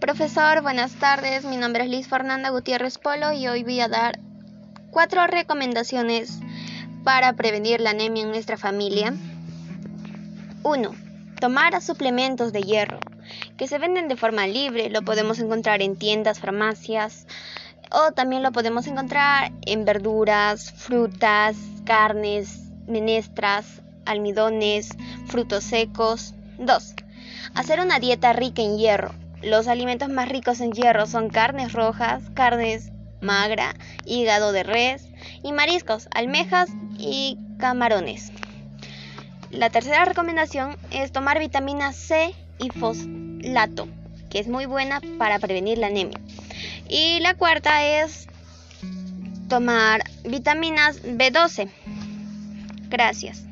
profesor, buenas tardes. Mi nombre es Liz Fernanda Gutiérrez Polo y hoy voy a dar cuatro recomendaciones para prevenir la anemia en nuestra familia. 1. Tomar suplementos de hierro, que se venden de forma libre, lo podemos encontrar en tiendas, farmacias, o también lo podemos encontrar en verduras, frutas, carnes, menestras, almidones, frutos secos. 2. Hacer una dieta rica en hierro. Los alimentos más ricos en hierro son carnes rojas, carnes magra, hígado de res y mariscos, almejas y camarones. La tercera recomendación es tomar vitamina C y fosfato, que es muy buena para prevenir la anemia. Y la cuarta es tomar vitaminas B12. Gracias.